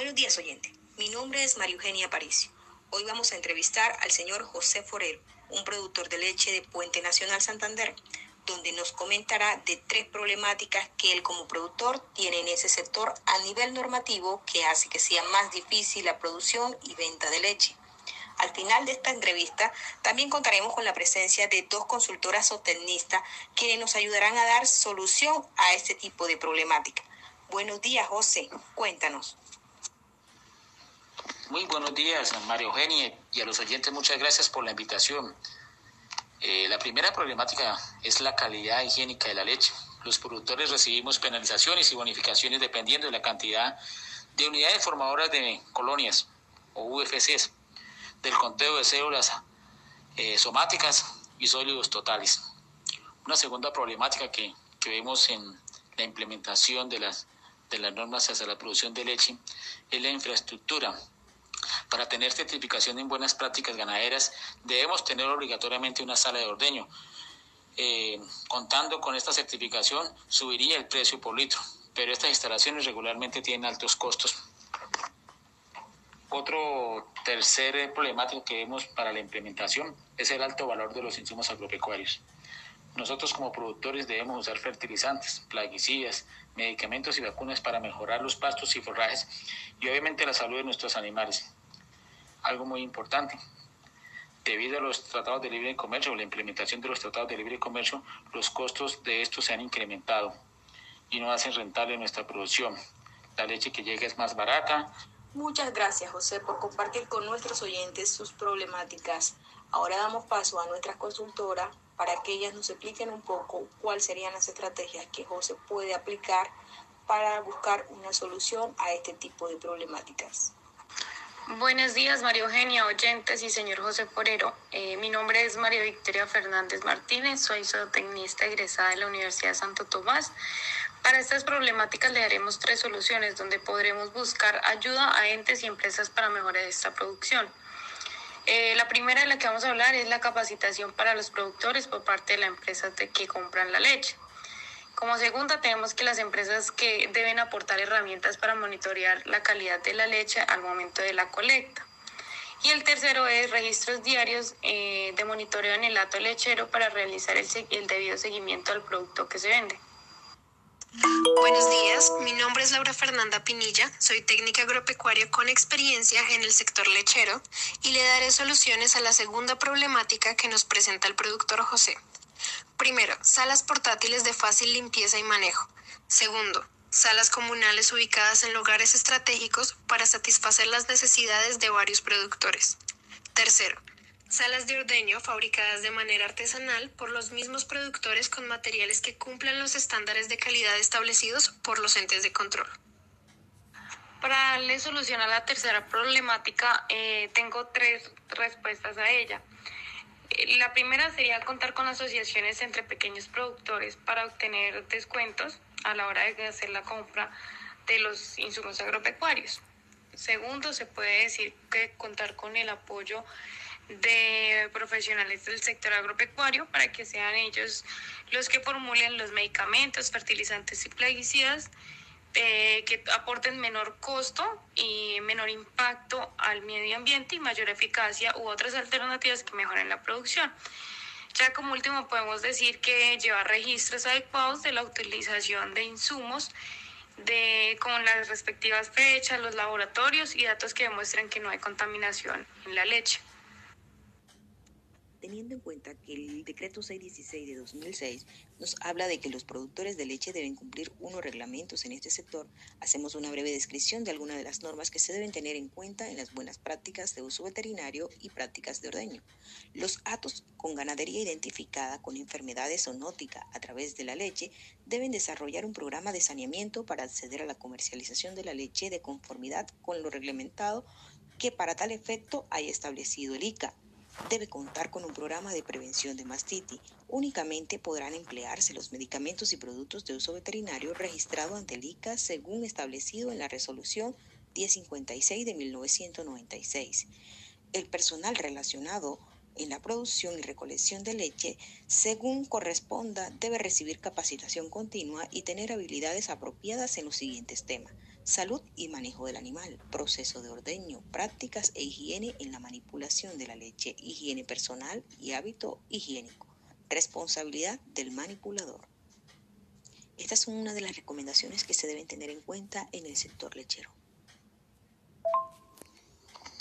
Buenos días, oyente. Mi nombre es María Eugenia Aparicio. Hoy vamos a entrevistar al señor José Forero, un productor de leche de Puente Nacional Santander, donde nos comentará de tres problemáticas que él como productor tiene en ese sector a nivel normativo que hace que sea más difícil la producción y venta de leche. Al final de esta entrevista también contaremos con la presencia de dos consultoras o tecnistas quienes nos ayudarán a dar solución a este tipo de problemática. Buenos días, José. Cuéntanos. Muy buenos días, María Eugenia, y a los oyentes muchas gracias por la invitación. Eh, la primera problemática es la calidad higiénica de la leche. Los productores recibimos penalizaciones y bonificaciones dependiendo de la cantidad de unidades formadoras de colonias o UFCs, del conteo de células eh, somáticas y sólidos totales. Una segunda problemática que, que vemos en la implementación de las, de las normas hacia la producción de leche es la infraestructura para tener certificación en buenas prácticas ganaderas, debemos tener obligatoriamente una sala de ordeño. Eh, contando con esta certificación, subiría el precio por litro, pero estas instalaciones regularmente tienen altos costos. Otro tercer problemático que vemos para la implementación es el alto valor de los insumos agropecuarios. Nosotros como productores debemos usar fertilizantes, plaguicidas, medicamentos y vacunas para mejorar los pastos y forrajes y obviamente la salud de nuestros animales algo muy importante. Debido a los tratados de libre comercio la implementación de los tratados de libre comercio, los costos de estos se han incrementado y no hacen rentable nuestra producción. La leche que llega es más barata. Muchas gracias, José, por compartir con nuestros oyentes sus problemáticas. Ahora damos paso a nuestra consultora para que ellas nos expliquen un poco cuáles serían las estrategias que José puede aplicar para buscar una solución a este tipo de problemáticas. Buenos días, María Eugenia, oyentes y señor José Forero. Eh, mi nombre es María Victoria Fernández Martínez, soy zootecnista egresada de la Universidad de Santo Tomás. Para estas problemáticas le daremos tres soluciones donde podremos buscar ayuda a entes y empresas para mejorar esta producción. Eh, la primera de la que vamos a hablar es la capacitación para los productores por parte de las empresas que compran la leche. Como segunda, tenemos que las empresas que deben aportar herramientas para monitorear la calidad de la leche al momento de la colecta. Y el tercero es registros diarios eh, de monitoreo en el lato lechero para realizar el, el debido seguimiento al producto que se vende. Buenos días, mi nombre es Laura Fernanda Pinilla, soy técnica agropecuaria con experiencia en el sector lechero y le daré soluciones a la segunda problemática que nos presenta el productor José. Primero, salas portátiles de fácil limpieza y manejo. Segundo, salas comunales ubicadas en lugares estratégicos para satisfacer las necesidades de varios productores. Tercero, salas de ordeño fabricadas de manera artesanal por los mismos productores con materiales que cumplan los estándares de calidad establecidos por los entes de control. Para darle solución a la tercera problemática, eh, tengo tres respuestas a ella. La primera sería contar con asociaciones entre pequeños productores para obtener descuentos a la hora de hacer la compra de los insumos agropecuarios. Segundo, se puede decir que contar con el apoyo de profesionales del sector agropecuario para que sean ellos los que formulen los medicamentos, fertilizantes y plaguicidas eh, que aporten menor costo y menor impacto al medio ambiente y mayor eficacia u otras alternativas que mejoren la producción. Ya como último podemos decir que lleva registros adecuados de la utilización de insumos de, con las respectivas fechas, los laboratorios y datos que demuestren que no hay contaminación en la leche teniendo en cuenta que el decreto 616 de 2006 nos habla de que los productores de leche deben cumplir unos reglamentos en este sector, hacemos una breve descripción de algunas de las normas que se deben tener en cuenta en las buenas prácticas de uso veterinario y prácticas de ordeño. Los atos con ganadería identificada con enfermedades zoonóticas a través de la leche deben desarrollar un programa de saneamiento para acceder a la comercialización de la leche de conformidad con lo reglamentado que para tal efecto haya establecido el ICA debe contar con un programa de prevención de mastitis. Únicamente podrán emplearse los medicamentos y productos de uso veterinario registrados ante el ICA según establecido en la resolución 1056 de 1996. El personal relacionado en la producción y recolección de leche, según corresponda, debe recibir capacitación continua y tener habilidades apropiadas en los siguientes temas. Salud y manejo del animal, proceso de ordeño, prácticas e higiene en la manipulación de la leche, higiene personal y hábito higiénico, responsabilidad del manipulador. Estas son una de las recomendaciones que se deben tener en cuenta en el sector lechero.